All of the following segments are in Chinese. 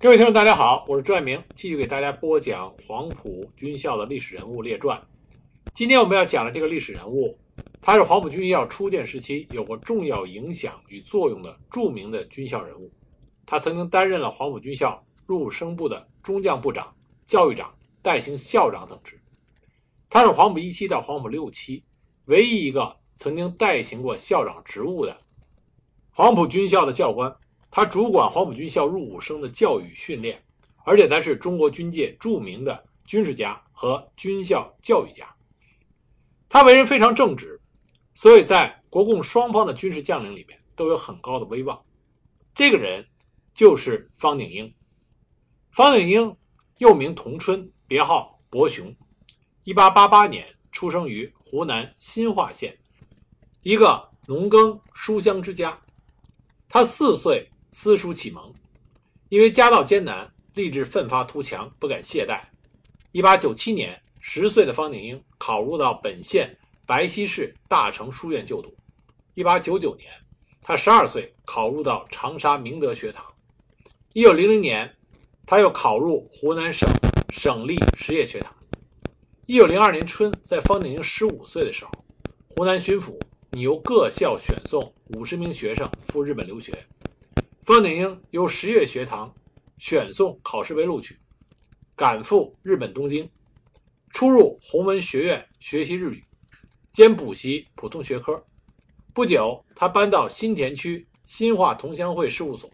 各位听众，大家好，我是朱爱明，继续给大家播讲黄埔军校的历史人物列传。今天我们要讲的这个历史人物，他是黄埔军校初建时期有过重要影响与作用的著名的军校人物。他曾经担任了黄埔军校入伍生部的中将部长、教育长、代行校长等职。他是黄埔一期到黄埔六期唯一一个曾经代行过校长职务的黄埔军校的教官。他主管黄埔军校入伍生的教育训练，而且他是中国军界著名的军事家和军校教育家。他为人非常正直，所以在国共双方的军事将领里面都有很高的威望。这个人就是方鼎英。方鼎英又名同春，别号伯雄，一八八八年出生于湖南新化县一个农耕书香之家。他四岁。私塾启蒙，因为家道艰难，立志奋发图强，不敢懈怠。一八九七年，十岁的方鼎英考入到本县白溪市大成书院就读。一八九九年，他十二岁考入到长沙明德学堂。一九零零年，他又考入湖南省省立实业学堂。一九零二年春，在方鼎英十五岁的时候，湖南巡抚拟由各校选送五十名学生赴日本留学。方鼎英由实业学堂选送考试被录取，赶赴日本东京，出入弘文学院学习日语，兼补习普通学科。不久，他搬到新田区新化同乡会事务所，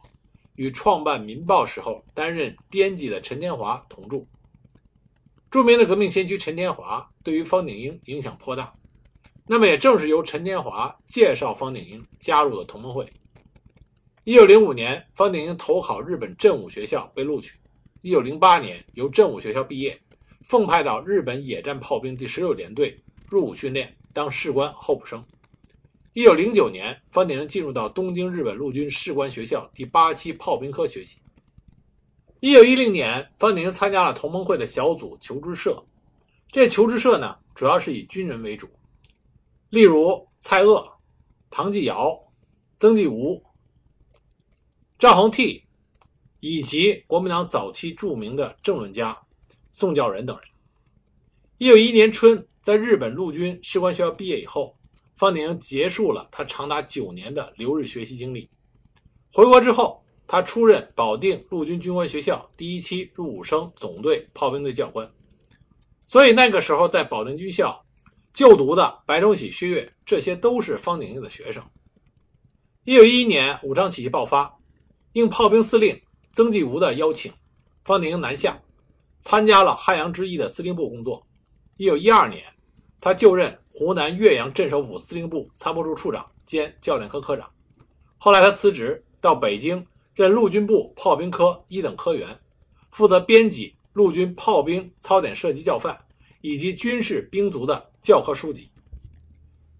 与创办《民报》时候担任编辑的陈天华同住。著名的革命先驱陈天华对于方鼎英影响颇大，那么也正是由陈天华介绍方鼎英加入了同盟会。一九零五年，方鼎英投考日本振武学校被录取。一九零八年，由振武学校毕业，奉派到日本野战炮兵第十六联队入伍训练，当士官候补生。一九零九年，方鼎英进入到东京日本陆军士官学校第八期炮兵科学习。一九一零年，方鼎英参加了同盟会的小组求知社。这求知社呢，主要是以军人为主，例如蔡锷、唐继尧、曾纪吴。赵恒惕，以及国民党早期著名的政论家宋教仁等人。一九一一年春，在日本陆军士官学校毕业以后，方鼎英结束了他长达九年的留日学习经历。回国之后，他出任保定陆军军官学校第一期入伍生总队炮兵队教官。所以那个时候，在保定军校就读的白崇禧、薛岳，这些都是方鼎英的学生。一九一一年，武昌起义爆发。应炮兵司令曾纪吾的邀请，方鼎英南下，参加了汉阳之役的司令部工作。一九一二年，他就任湖南岳阳镇守府司令部参谋处处长兼教练科科长。后来他辞职，到北京任陆军部炮兵科一等科员，负责编辑陆军炮兵操点射击教范以及军事兵卒的教科书籍。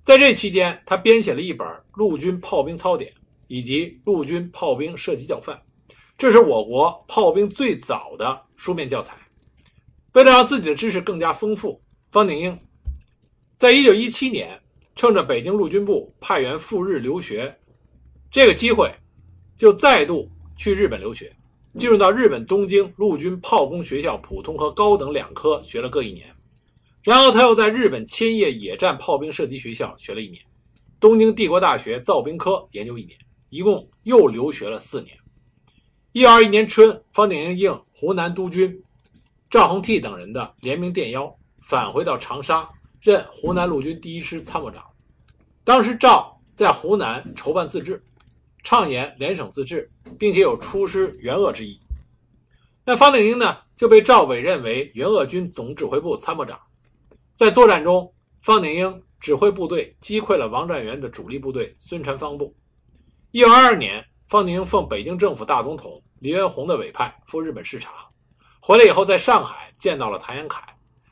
在这期间，他编写了一本《陆军炮兵操典》。以及陆军炮兵射击教范，这是我国炮兵最早的书面教材。为了让自己的知识更加丰富，方鼎英在一九一七年趁着北京陆军部派员赴日留学这个机会，就再度去日本留学，进入到日本东京陆军炮工学校普通和高等两科学了各一年，然后他又在日本千叶野战炮兵射击学校学了一年，东京帝国大学造兵科研究一年。一共又留学了四年。一二一年春，方鼎英应湖南督军赵恒惕等人的联名电邀，返回到长沙，任湖南陆军第一师参谋长。当时赵在湖南筹办自治，倡言联省自治，并且有出师援鄂之意。那方鼎英呢，就被赵委任为援鄂军总指挥部参谋长。在作战中，方鼎英指挥部队击溃了王占元的主力部队孙传芳部。一九二二年，方鼎英奉北京政府大总统黎元洪的委派赴日本视察，回来以后在上海见到了谭延闿，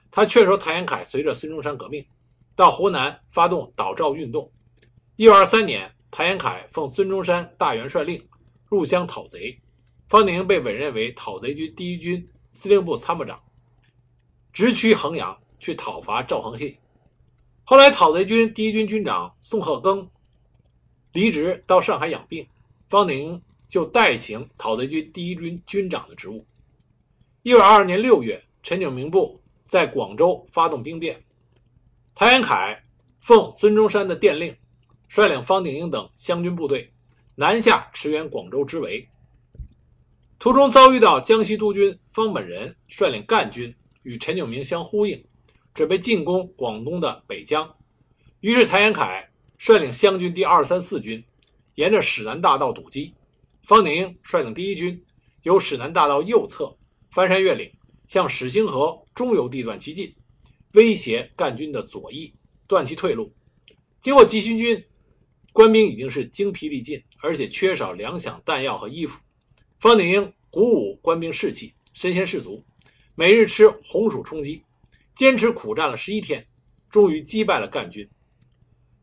他劝说谭延闿随着孙中山革命，到湖南发动倒赵运动。一九二三年，谭延闿奉孙中山大元帅令入湘讨贼，方鼎英被委任为讨贼军第一军司令部参谋长，直驱衡阳去讨伐赵恒惕。后来，讨贼军第一军军长宋鹤庚。离职到上海养病，方鼎英就代行讨贼军第一军军长的职务。一九二二年六月，陈炯明部在广州发动兵变，谭延闿奉孙中山的电令，率领方鼎英等湘军部队南下驰援广州之围。途中遭遇到江西督军方本人率领赣军与陈炯明相呼应，准备进攻广东的北江。于是谭延闿率领湘军第二、三、四军沿着史南大道堵击，方鼎英率领第一军由史南大道右侧。翻山越岭，向史兴河中游地段急进，威胁赣军的左翼，断其退路。经过急行军，官兵已经是精疲力尽，而且缺少粮饷、弹药和衣服。方鼎英鼓舞官兵士气，身先士卒，每日吃红薯充饥，坚持苦战了十一天，终于击败了赣军，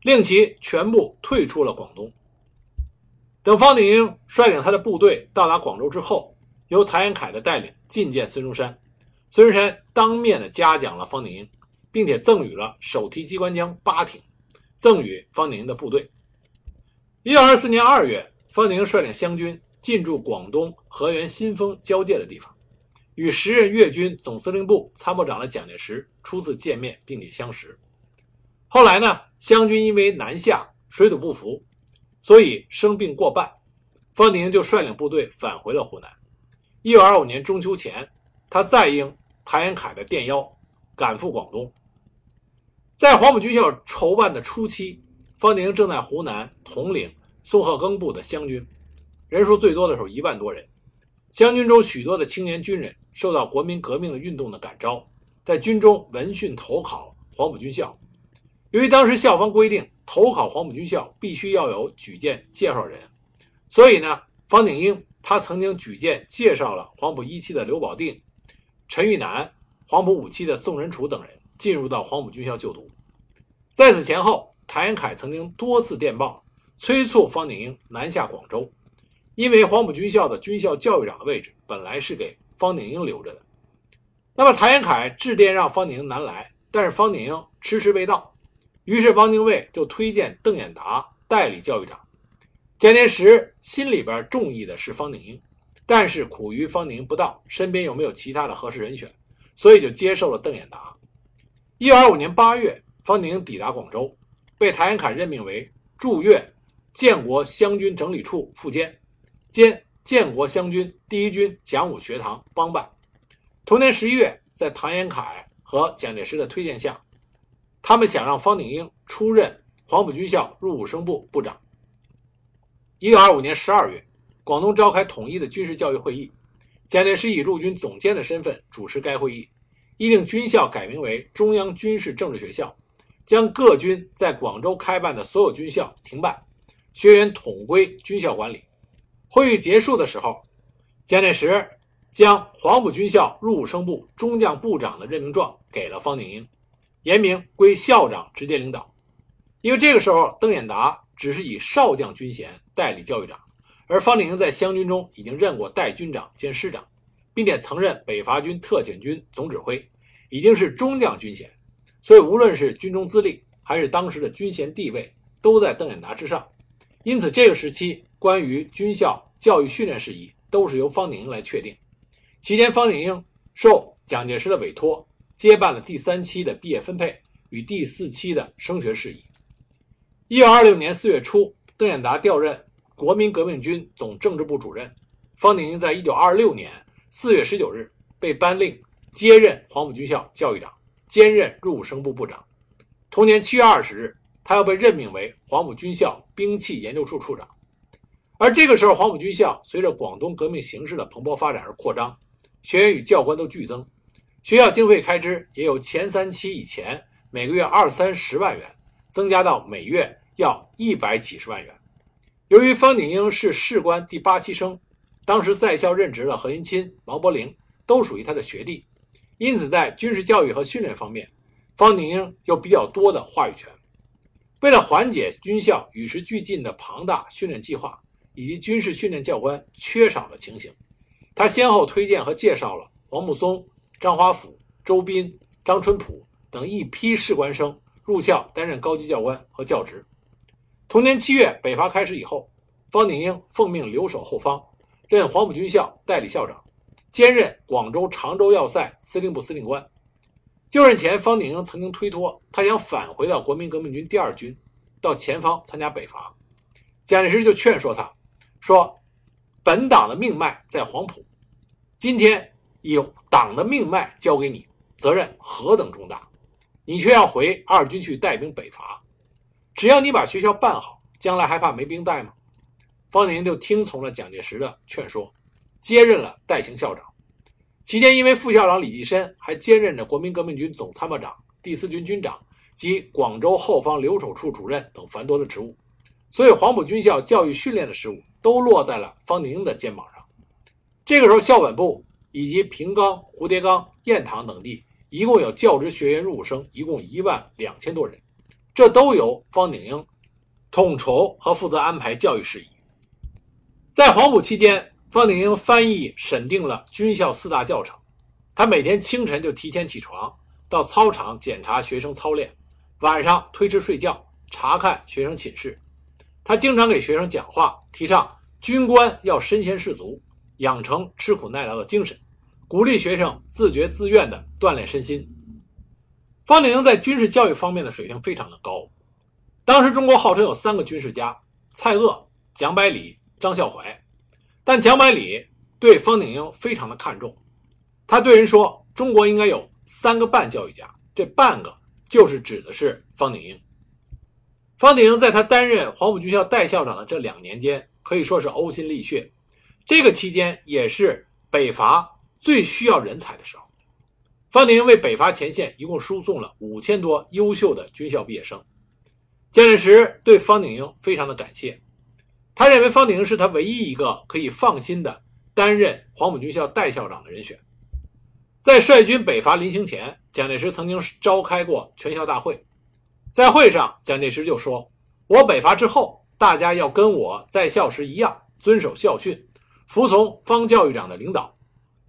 令其全部退出了广东。等方鼎英率领他的部队到达广州之后。由谭延闿的带领觐见孙中山，孙中山当面的嘉奖了方鼎英，并且赠予了手提机关枪八挺，赠予方鼎英的部队。一九二四年二月，方鼎英率领湘军进驻广东河源新丰交界的地方，与时任粤军总司令部参谋长的蒋介石初次见面，并且相识。后来呢，湘军因为南下水土不服，所以生病过半，方鼎英就率领部队返回了湖南。一九二五年中秋前，他再应谭延闿的电邀，赶赴广东。在黄埔军校筹办的初期，方鼎英正在湖南统领宋鹤庚部的湘军，人数最多的时候一万多人。湘军中许多的青年军人受到国民革命的运动的感召，在军中闻讯投考黄埔军校。由于当时校方规定，投考黄埔军校必须要有举荐介绍人，所以呢，方鼎英。他曾经举荐介绍了黄埔一期的刘保定、陈玉南、黄埔五期的宋仁楚等人进入到黄埔军校就读。在此前后，谭延闿曾经多次电报催促方鼎英南下广州，因为黄埔军校的军校教育长的位置本来是给方鼎英留着的。那么谭延闿致电让方鼎英南来，但是方鼎英迟迟未到，于是汪精卫就推荐邓演达代理教育长。蒋介石心里边中意的是方鼎英，但是苦于方鼎英不到，身边又没有其他的合适人选，所以就接受了邓演达。一九二五年八月，方鼎英抵达广州，被谭延闿任命为驻粤建国湘军整理处副监，兼建国湘军第一军讲武学堂帮办。同年十一月，在唐延闿和蒋介石的推荐下，他们想让方鼎英出任黄埔军校入伍生部部长。一九二五年十二月，广东召开统一的军事教育会议，蒋介石以陆军总监的身份主持该会议，议令军校改名为中央军事政治学校，将各军在广州开办的所有军校停办，学员统归军校管理。会议结束的时候，蒋介石将黄埔军校入伍生部中将部长的任命状给了方鼎英，严明归校长直接领导。因为这个时候，邓演达只是以少将军衔。代理教育长，而方鼎英在湘军中已经任过代军长兼师长，并且曾任北伐军特遣军总指挥，已经是中将军衔，所以无论是军中资历还是当时的军衔地位，都在邓演达之上。因此，这个时期关于军校教育训练事宜都是由方鼎英来确定。期间，方鼎英受蒋介石的委托，接办了第三期的毕业分配与第四期的升学事宜。一九二六年四月初，邓演达调任。国民革命军总政治部主任方鼎英在一九二六年四月十九日被颁令接任黄埔军校教育长，兼任入伍生部部长。同年七月二十日，他又被任命为黄埔军校兵器研究处处长。而这个时候，黄埔军校随着广东革命形势的蓬勃发展而扩张，学员与教官都剧增，学校经费开支也由前三期以前每个月二三十万元，增加到每月要一百几十万元。由于方鼎英是士官第八期生，当时在校任职的何应钦、毛伯龄都属于他的学弟，因此在军事教育和训练方面，方鼎英有比较多的话语权。为了缓解军校与时俱进的庞大训练计划以及军事训练教官缺少的情形，他先后推荐和介绍了王木松、张华甫、周斌、张春浦等一批士官生入校担任高级教官和教职。同年七月，北伐开始以后，方鼎英奉命留守后方，任黄埔军校代理校长，兼任广州长州要塞司令部司令官。就任前，方鼎英曾经推脱他想返回到国民革命军第二军，到前方参加北伐。蒋介石就劝说他，说：“本党的命脉在黄埔，今天以党的命脉交给你，责任何等重大，你却要回二军去带兵北伐。只要你把学校办好，将来还怕没兵带吗？”方鼎英就听从了蒋介石的劝说，接任了代行校长。期间，因为副校长李济深还兼任着国民革命军总参谋长、第四军军长及广州后方留守处主任等繁多的职务，所以黄埔军校教育训练的事务都落在了方鼎英的肩膀上。这个时候，校本部以及平冈、蝴蝶冈、雁塘等地一共有教职学员入伍生，一共一万两千多人，这都由方鼎英统筹和负责安排教育事宜。在黄埔期间，方鼎英翻译审定了军校四大教程。他每天清晨就提前起床，到操场检查学生操练，晚上推迟睡觉，查看学生寝室。他经常给学生讲话，提倡军官要身先士卒，养成吃苦耐劳的精神，鼓励学生自觉自愿地锻炼身心。方鼎英在军事教育方面的水平非常的高。当时中国号称有三个军事家：蔡锷、蒋百里。张孝怀，但蒋百里对方鼎英非常的看重，他对人说：“中国应该有三个半教育家，这半个就是指的是方鼎英。”方鼎英在他担任黄埔军校代校长的这两年间，可以说是呕心沥血。这个期间也是北伐最需要人才的时候。方鼎英为北伐前线一共输送了五千多优秀的军校毕业生。蒋介石对方鼎英非常的感谢。他认为方鼎英是他唯一一个可以放心的担任黄埔军校代校长的人选。在率军北伐临行前，蒋介石曾经召开过全校大会，在会上，蒋介石就说：“我北伐之后，大家要跟我在校时一样，遵守校训，服从方教育长的领导。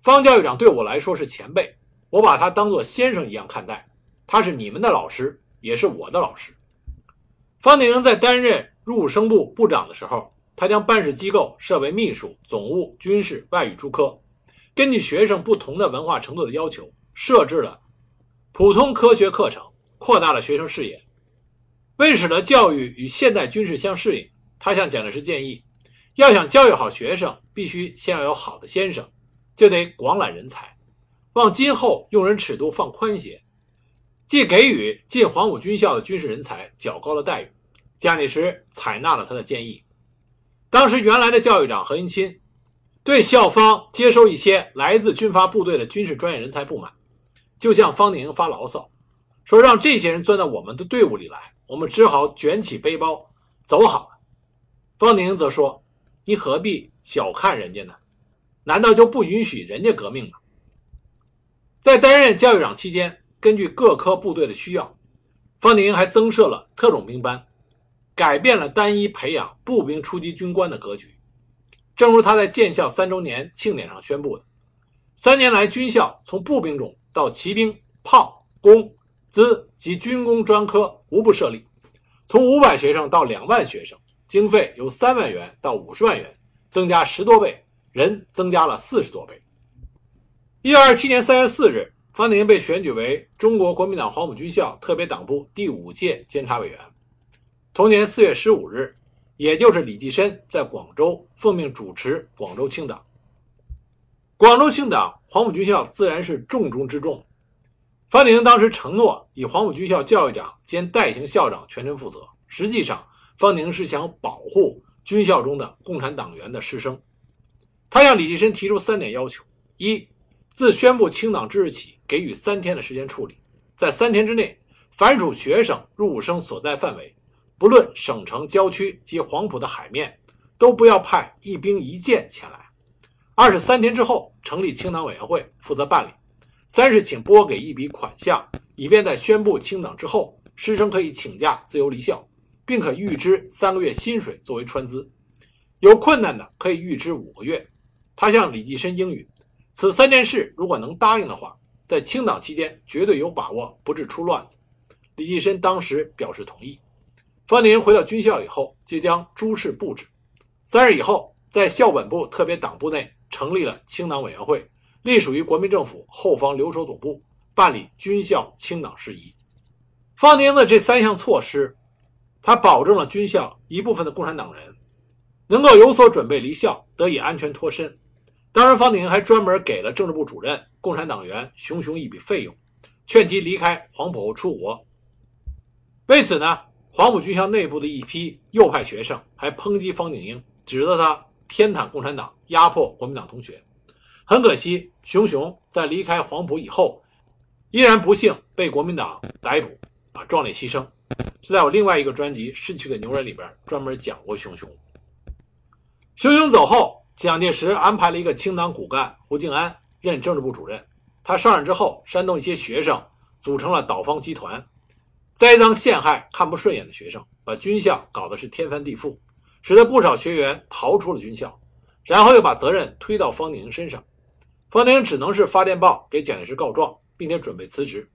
方教育长对我来说是前辈，我把他当作先生一样看待。他是你们的老师，也是我的老师。”方鼎英在担任入伍生部部长的时候。他将办事机构设为秘书、总务、军事、外语诸科，根据学生不同的文化程度的要求，设置了普通科学课程，扩大了学生视野。为使得教育与现代军事相适应，他向蒋介石建议，要想教育好学生，必须先要有好的先生，就得广揽人才，望今后用人尺度放宽些，既给予进黄埔军校的军事人才较高的待遇。蒋介石采纳了他的建议。当时原来的教育长何应钦对校方接收一些来自军阀部队的军事专业人才不满，就向方鼎英发牢骚，说让这些人钻到我们的队伍里来，我们只好卷起背包走好了。方鼎英则说：“你何必小看人家呢？难道就不允许人家革命吗？”在担任教育长期间，根据各科部队的需要，方鼎英还增设了特种兵班。改变了单一培养步兵初级军官的格局，正如他在建校三周年庆典上宣布的：“三年来，军校从步兵种到骑兵、炮、工、资及军工专科无不设立，从五百学生到两万学生，经费由三万元到五十万元，增加十多倍，人增加了四十多倍。”一九二七年三月四日，方鼎英被选举为中国国民党黄埔军校特别党部第五届监察委员。同年四月十五日，也就是李济深在广州奉命主持广州清党。广州清党，黄埔军校自然是重中之重。方鼎英当时承诺以黄埔军校教育长兼代行校长全权负责，实际上方宁是想保护军校中的共产党员的师生。他向李济深提出三点要求：一，自宣布清党之日起，给予三天的时间处理，在三天之内，凡属学生、入伍生所在范围。不论省城郊区及黄埔的海面，都不要派一兵一舰前来。二是三天之后成立清党委员会，负责办理。三是请拨给一笔款项，以便在宣布清党之后，师生可以请假自由离校，并可预支三个月薪水作为川资。有困难的可以预支五个月。他向李济深应允，此三件事如果能答应的话，在清党期间绝对有把握不致出乱子。李济深当时表示同意。方鼎英回到军校以后，就将诸事布置。三日以后，在校本部特别党部内成立了清党委员会，隶属于国民政府后方留守总部，办理军校清党事宜。方宁的这三项措施，他保证了军校一部分的共产党人能够有所准备离校，得以安全脱身。当然，方宁还专门给了政治部主任、共产党员熊熊一笔费用，劝其离开黄埔出国。为此呢，黄埔军校内部的一批右派学生还抨击方鼎英，指责他偏袒共产党，压迫国民党同学。很可惜，熊熊在离开黄埔以后，依然不幸被国民党逮捕，壮烈牺牲。是在我另外一个专辑《逝去的牛人》里边专门讲过熊熊。熊熊走后，蒋介石安排了一个清党骨干胡静安任政治部主任。他上任之后，煽动一些学生组成了倒方集团。栽赃陷害看不顺眼的学生，把军校搞得是天翻地覆，使得不少学员逃出了军校，然后又把责任推到方鼎英身上。方鼎只能是发电报给蒋介石告状，并且准备辞职。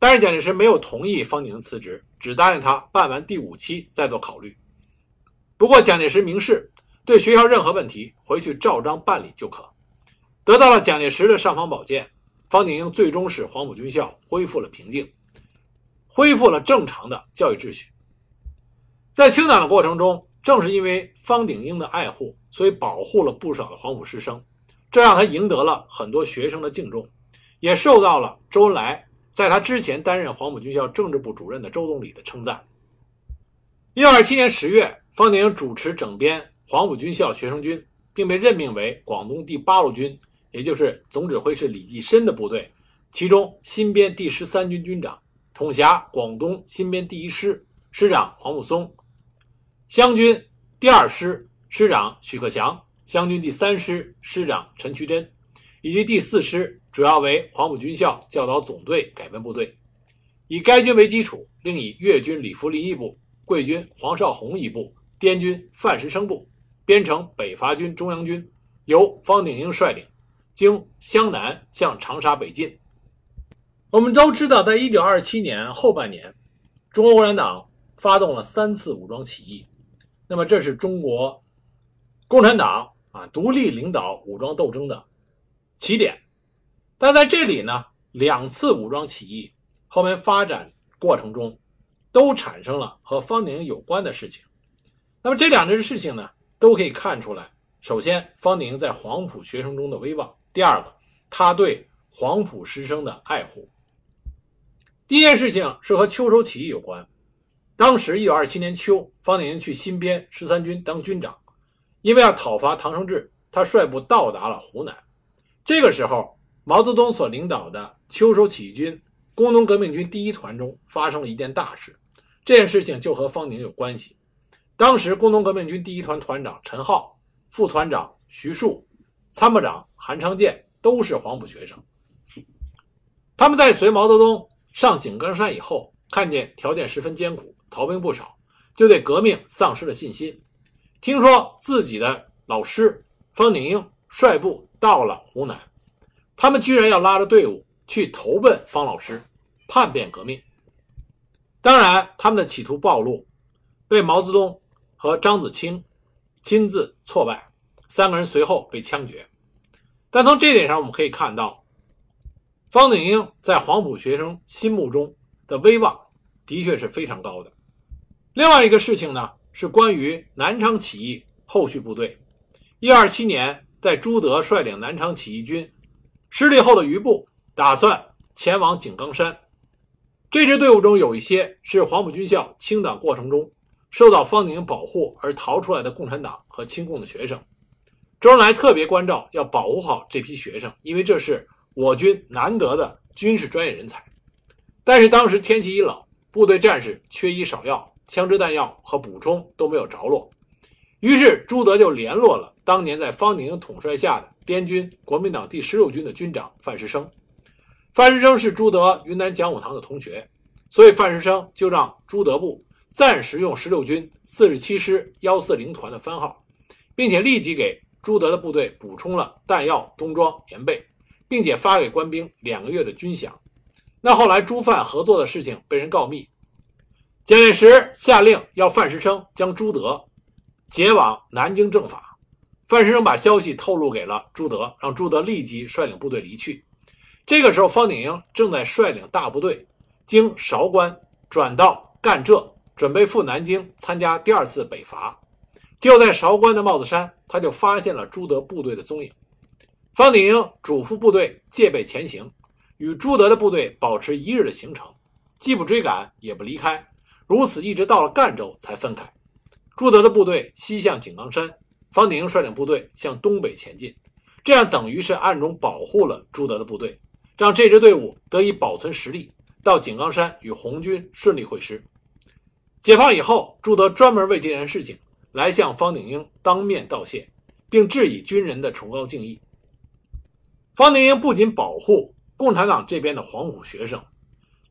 但是蒋介石没有同意方鼎英辞职，只答应他办完第五期再做考虑。不过蒋介石明示，对学校任何问题回去照章办理就可。得到了蒋介石的尚方宝剑，方鼎英最终使黄埔军校恢复了平静。恢复了正常的教育秩序。在清党的过程中，正是因为方鼎英的爱护，所以保护了不少的黄埔师生，这让他赢得了很多学生的敬重，也受到了周恩来在他之前担任黄埔军校政治部主任的周总理的称赞。一九二七年十月，方鼎主持整编黄埔军校学生军，并被任命为广东第八路军，也就是总指挥是李济深的部队，其中新编第十三军军长。统辖广东新编第一师，师长黄木松；湘军第二师师长许克祥，湘军第三师师长陈渠珍，以及第四师主要为黄埔军校教导总队改编部队。以该军为基础，另以粤军李福林一部、桂军黄绍竑一部、滇军范石生部编成北伐军中央军，由方鼎英率领，经湘南向长沙北进。我们都知道，在一九二七年后半年，中国共产党发动了三次武装起义。那么，这是中国共产党啊独立领导武装斗争的起点。但在这里呢，两次武装起义后面发展过程中，都产生了和方鼎英有关的事情。那么这两件事情呢，都可以看出来：首先，方鼎英在黄埔学生中的威望；第二个，他对黄埔师生的爱护。第一件事情是和秋收起义有关。当时一九二七年秋，方鼎去新编十三军当军长，因为要讨伐唐生智，他率部到达了湖南。这个时候，毛泽东所领导的秋收起义军工农革命军第一团中发生了一件大事，这件事情就和方宁有关系。当时工农革命军第一团团长陈浩、副团长徐树、参谋长韩昌建都是黄埔学生，他们在随毛泽东。上井冈山以后，看见条件十分艰苦，逃兵不少，就对革命丧失了信心。听说自己的老师方鼎英率部到了湖南，他们居然要拉着队伍去投奔方老师，叛变革命。当然，他们的企图暴露，被毛泽东和张子清亲自挫败，三个人随后被枪决。但从这点上，我们可以看到。方鼎英在黄埔学生心目中的威望的确是非常高的。另外一个事情呢，是关于南昌起义后续部队。一二七年，在朱德率领南昌起义军失利后的余部，打算前往井冈山。这支队伍中有一些是黄埔军校清党过程中受到方宁保护而逃出来的共产党和亲共的学生。周恩来特别关照要保护好这批学生，因为这是。我军难得的军事专业人才，但是当时天气一冷，部队战士缺医少药，枪支弹药和补充都没有着落。于是朱德就联络了当年在方鼎统帅下的滇军国民党第十六军的军长范石生。范石生是朱德云南讲武堂的同学，所以范石生就让朱德部暂时用十六军四十七师幺四零团的番号，并且立即给朱德的部队补充了弹药、冬装、棉被。并且发给官兵两个月的军饷。那后来朱范合作的事情被人告密，蒋介石下令要范石生将朱德解往南京政法。范石生把消息透露给了朱德，让朱德立即率领部队离去。这个时候，方鼎英正在率领大部队经韶关转到赣浙，准备赴南京参加第二次北伐。就在韶关的帽子山，他就发现了朱德部队的踪影。方鼎英嘱咐部队戒备前行，与朱德的部队保持一日的行程，既不追赶，也不离开，如此一直到了赣州才分开。朱德的部队西向井冈山，方鼎英率领部队向东北前进，这样等于是暗中保护了朱德的部队。让这支队伍得以保存实力，到井冈山与红军顺利会师。解放以后，朱德专门为这件事情来向方鼎英当面道谢，并致以军人的崇高敬意。方鼎英不仅保护共产党这边的黄埔学生，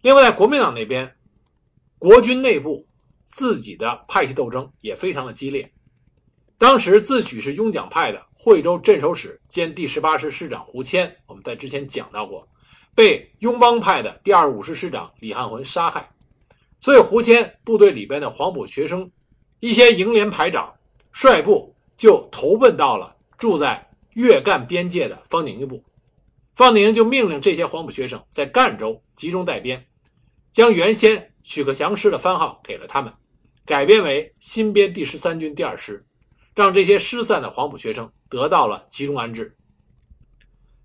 另外在国民党那边，国军内部自己的派系斗争也非常的激烈。当时自诩是拥蒋派的惠州镇守使兼第十八师师长胡谦，我们在之前讲到过。被拥邦派的第二五师师长李汉魂杀害，所以胡谦部队里边的黄埔学生，一些营连排长率部就投奔到了住在粤赣边界的方鼎英部。方鼎英就命令这些黄埔学生在赣州集中带编，将原先许克祥师的番号给了他们，改编为新编第十三军第二师，让这些失散的黄埔学生得到了集中安置。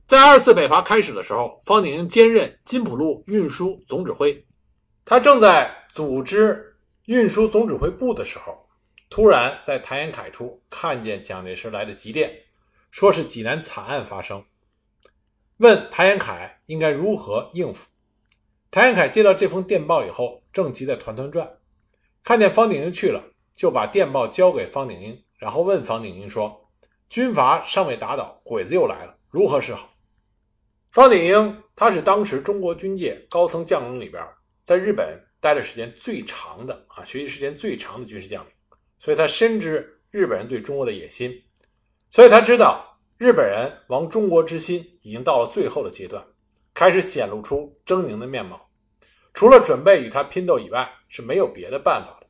在二次北伐开始的时候，方鼎英兼任金浦路运输总指挥。他正在组织运输总指挥部的时候，突然在谭延闿处看见蒋介石来的急电，说是济南惨案发生，问谭延闿应该如何应付。谭延闿接到这封电报以后，正急得团团转，看见方鼎英去了，就把电报交给方鼎英，然后问方鼎英说：“军阀尚未打倒，鬼子又来了，如何是好？”方鼎英，他是当时中国军界高层将领里边，在日本待的时间最长的啊，学习时间最长的军事将领，所以他深知日本人对中国的野心，所以他知道日本人亡中国之心已经到了最后的阶段，开始显露出狰狞的面貌，除了准备与他拼斗以外，是没有别的办法的。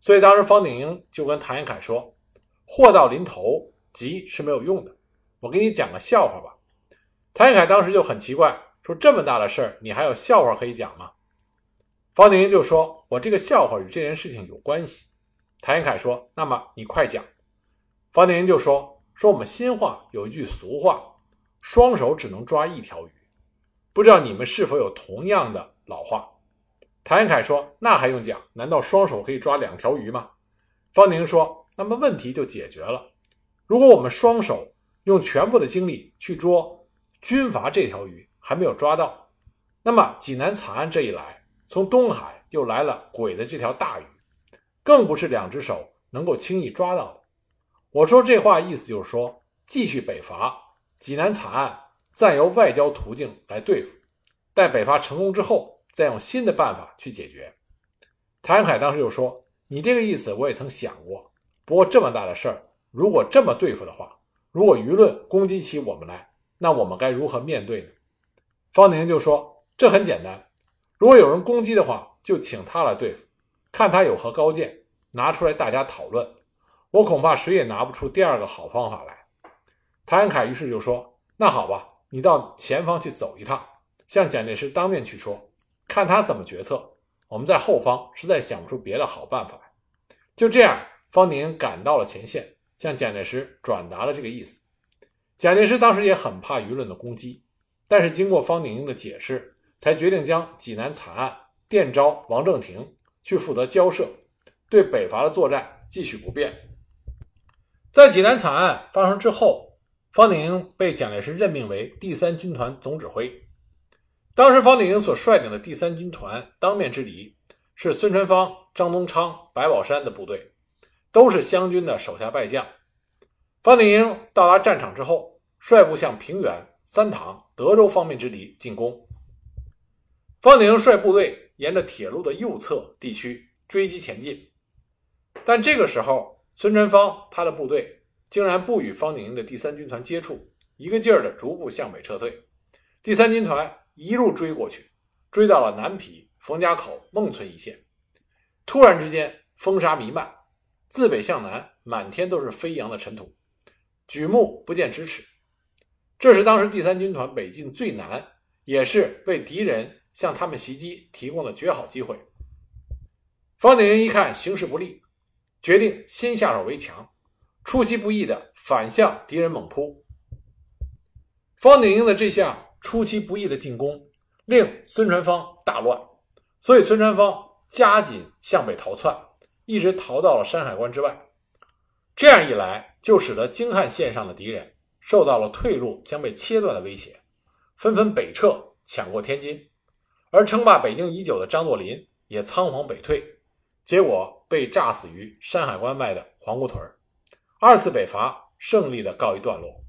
所以当时方鼎英就跟谭延闿说：“祸到临头，急是没有用的，我给你讲个笑话吧。”谭延闿当时就很奇怪，说：“这么大的事儿，你还有笑话可以讲吗？”方鼎英就说：“我这个笑话与这件事情有关系。”谭延闿说：“那么你快讲。”方鼎英就说：“说我们新话有一句俗话，双手只能抓一条鱼，不知道你们是否有同样的老话？”谭延闿说：“那还用讲？难道双手可以抓两条鱼吗？”方宁说：“那么问题就解决了。如果我们双手用全部的精力去捉。”军阀这条鱼还没有抓到，那么济南惨案这一来，从东海又来了鬼的这条大鱼，更不是两只手能够轻易抓到的。我说这话意思就是说，继续北伐，济南惨案暂由外交途径来对付，待北伐成功之后，再用新的办法去解决。谭延闿当时就说：“你这个意思我也曾想过，不过这么大的事儿，如果这么对付的话，如果舆论攻击起我们来。”那我们该如何面对呢？方鼎英就说：“这很简单，如果有人攻击的话，就请他来对付，看他有何高见，拿出来大家讨论。我恐怕谁也拿不出第二个好方法来。”谭延闿于是就说：“那好吧，你到前方去走一趟，向蒋介石当面去说，看他怎么决策。我们在后方实在想不出别的好办法来。”就这样，方鼎英赶到了前线，向蒋介石转达了这个意思。蒋介石当时也很怕舆论的攻击，但是经过方鼎英的解释，才决定将济南惨案电召王正廷去负责交涉，对北伐的作战继续不变。在济南惨案发生之后，方鼎英被蒋介石任命为第三军团总指挥。当时方鼎英所率领的第三军团当面之敌是孙传芳、张宗昌、白宝山的部队，都是湘军的手下败将。方鼎英到达战场之后，率部向平原、三塘、德州方面之敌进攻。方鼎英率部队沿着铁路的右侧地区追击前进，但这个时候，孙传芳他的部队竟然不与方鼎英的第三军团接触，一个劲儿的逐步向北撤退。第三军团一路追过去，追到了南皮、冯家口、孟村一线。突然之间，风沙弥漫，自北向南。满天都是飞扬的尘土，举目不见咫尺。这是当时第三军团北进最难，也是为敌人向他们袭击提供的绝好机会。方鼎英一看形势不利，决定先下手为强，出其不意的反向敌人猛扑。方鼎英的这项出其不意的进攻，令孙传芳大乱，所以孙传芳加紧向北逃窜。一直逃到了山海关之外，这样一来，就使得京汉线上的敌人受到了退路将被切断的威胁，纷纷北撤，抢过天津。而称霸北京已久的张作霖也仓皇北退，结果被炸死于山海关外的黄姑屯二次北伐胜利的告一段落。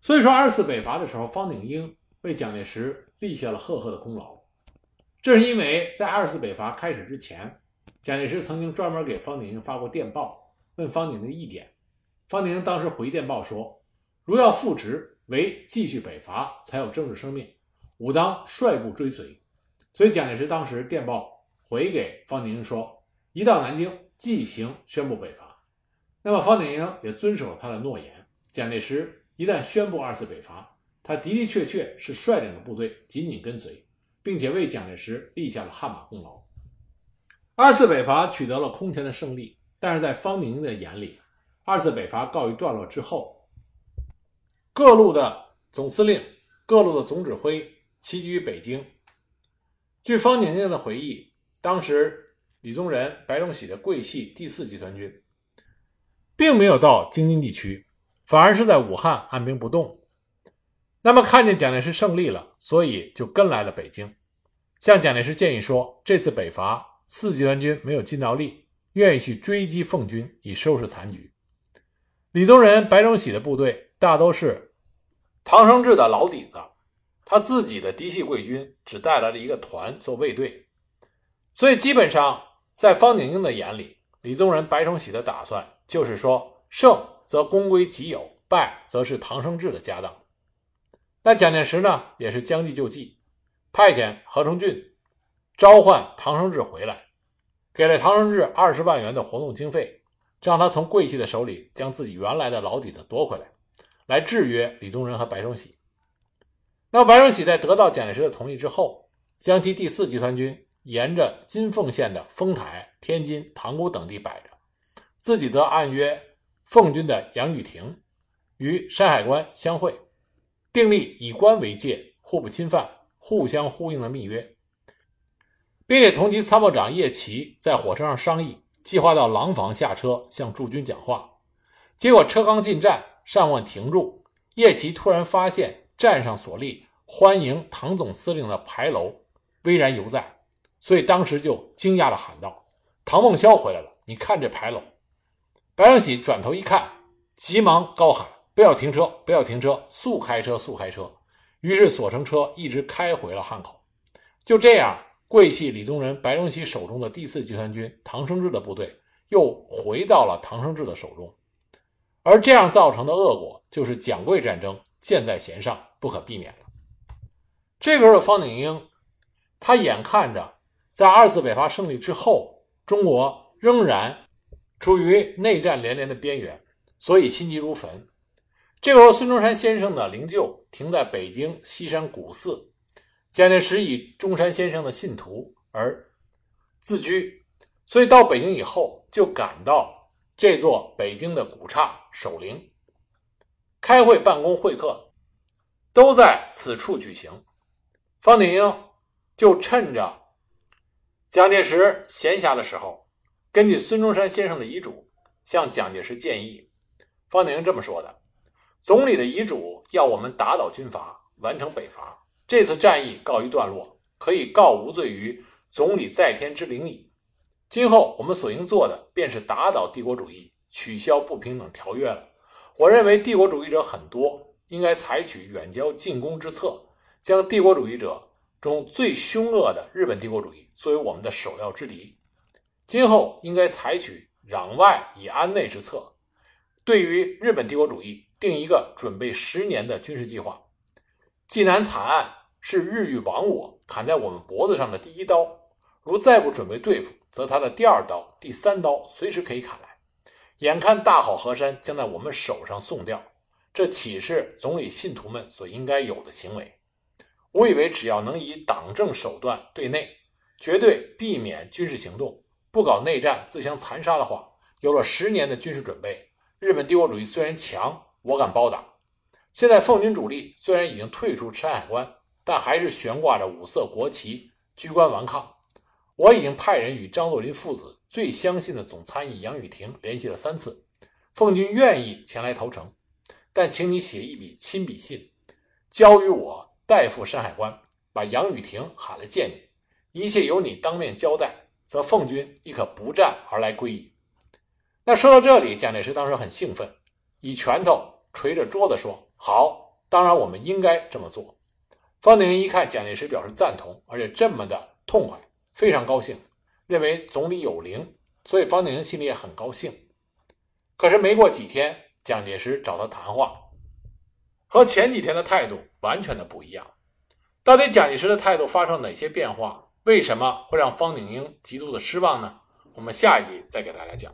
所以说，二次北伐的时候，方鼎英为蒋介石立下了赫赫的功劳。这是因为在二次北伐开始之前。蒋介石曾经专门给方鼎英发过电报，问方鼎英的意见。方鼎英当时回电报说：“如要复职，唯继续北伐才有政治生命，武当率部追随。”所以蒋介石当时电报回给方鼎英说：“一到南京即行宣布北伐。”那么方鼎英也遵守了他的诺言。蒋介石一旦宣布二次北伐，他的的确确是率领着部队紧紧跟随，并且为蒋介石立下了汗马功劳。二次北伐取得了空前的胜利，但是在方鼎英的眼里，二次北伐告一段落之后，各路的总司令、各路的总指挥齐聚于北京。据方鼎宁的回忆，当时李宗仁、白崇禧的桂系第四集团军，并没有到京津地区，反而是在武汉按兵不动。那么看见蒋介石胜利了，所以就跟来了北京，向蒋介石建议说，这次北伐。四集团军没有尽到力，愿意去追击奉军以收拾残局。李宗仁、白崇禧的部队大都是唐生智的老底子，他自己的嫡系贵军只带来了一个团做卫队，所以基本上在方鼎英的眼里，李宗仁、白崇禧的打算就是说，胜则功归己有，败则是唐生智的家当。但蒋介石呢，也是将计就计，派遣何成俊。召唤唐生智回来，给了唐生智二十万元的活动经费，让他从桂系的手里将自己原来的老底子夺回来，来制约李宗仁和白崇禧。那白崇禧在得到蒋介石的同意之后，将其第四集团军沿着金凤县的丰台、天津、塘沽等地摆着，自己则按约奉军的杨雨婷与山海关相会，订立以关为界、互不侵犯、互相呼应的密约。并且同级参谋长叶奇在火车上商议，计划到廊坊下车向驻军讲话。结果车刚进站，尚未停住，叶奇突然发现站上所立欢迎唐总司令的牌楼巍然犹在，所以当时就惊讶地喊道：“唐梦霄回来了！你看这牌楼。”白崇禧转头一看，急忙高喊：“不要停车！不要停车！速开车！速开车！”于是锁成车，一直开回了汉口。就这样。桂系李宗仁、白崇禧手中的第四集团军唐生智的部队又回到了唐生智的手中，而这样造成的恶果就是蒋桂战争箭在弦上，不可避免了。这个时候的方鼎英，他眼看着在二次北伐胜利之后，中国仍然处于内战连连的边缘，所以心急如焚。这个时候，孙中山先生的灵柩停在北京西山古寺。蒋介石以中山先生的信徒而自居，所以到北京以后就赶到这座北京的古刹守灵，开会、办公、会客都在此处举行。方鼎英就趁着蒋介石闲暇的时候，根据孙中山先生的遗嘱向蒋介石建议。方鼎英这么说的：“总理的遗嘱要我们打倒军阀，完成北伐。”这次战役告一段落，可以告无罪于总理在天之灵矣。今后我们所应做的，便是打倒帝国主义，取消不平等条约了。我认为帝国主义者很多，应该采取远交近攻之策，将帝国主义者中最凶恶的日本帝国主义作为我们的首要之敌。今后应该采取攘外以安内之策，对于日本帝国主义定一个准备十年的军事计划。济南惨案。是日欲亡我砍在我们脖子上的第一刀，如再不准备对付，则他的第二刀、第三刀随时可以砍来。眼看大好河山将在我们手上送掉，这岂是总理信徒们所应该有的行为？我以为只要能以党政手段对内，绝对避免军事行动，不搞内战、自相残杀的话，有了十年的军事准备，日本帝国主义虽然强，我敢包打。现在奉军主力虽然已经退出山海关，但还是悬挂着五色国旗，居官顽抗。我已经派人与张作霖父子最相信的总参议杨宇霆联系了三次，奉军愿意前来投诚，但请你写一笔亲笔信，交于我。代赴山海关，把杨雨婷喊来见你，一切由你当面交代，则奉军亦可不战而来归矣。那说到这里，蒋介石当时很兴奋，以拳头捶着桌子说：“好，当然我们应该这么做。”方鼎一看蒋介石表示赞同，而且这么的痛快，非常高兴，认为总理有灵，所以方鼎心里也很高兴。可是没过几天，蒋介石找他谈话。和前几天的态度完全的不一样，到底蒋介石的态度发生哪些变化？为什么会让方鼎英极度的失望呢？我们下一集再给大家讲。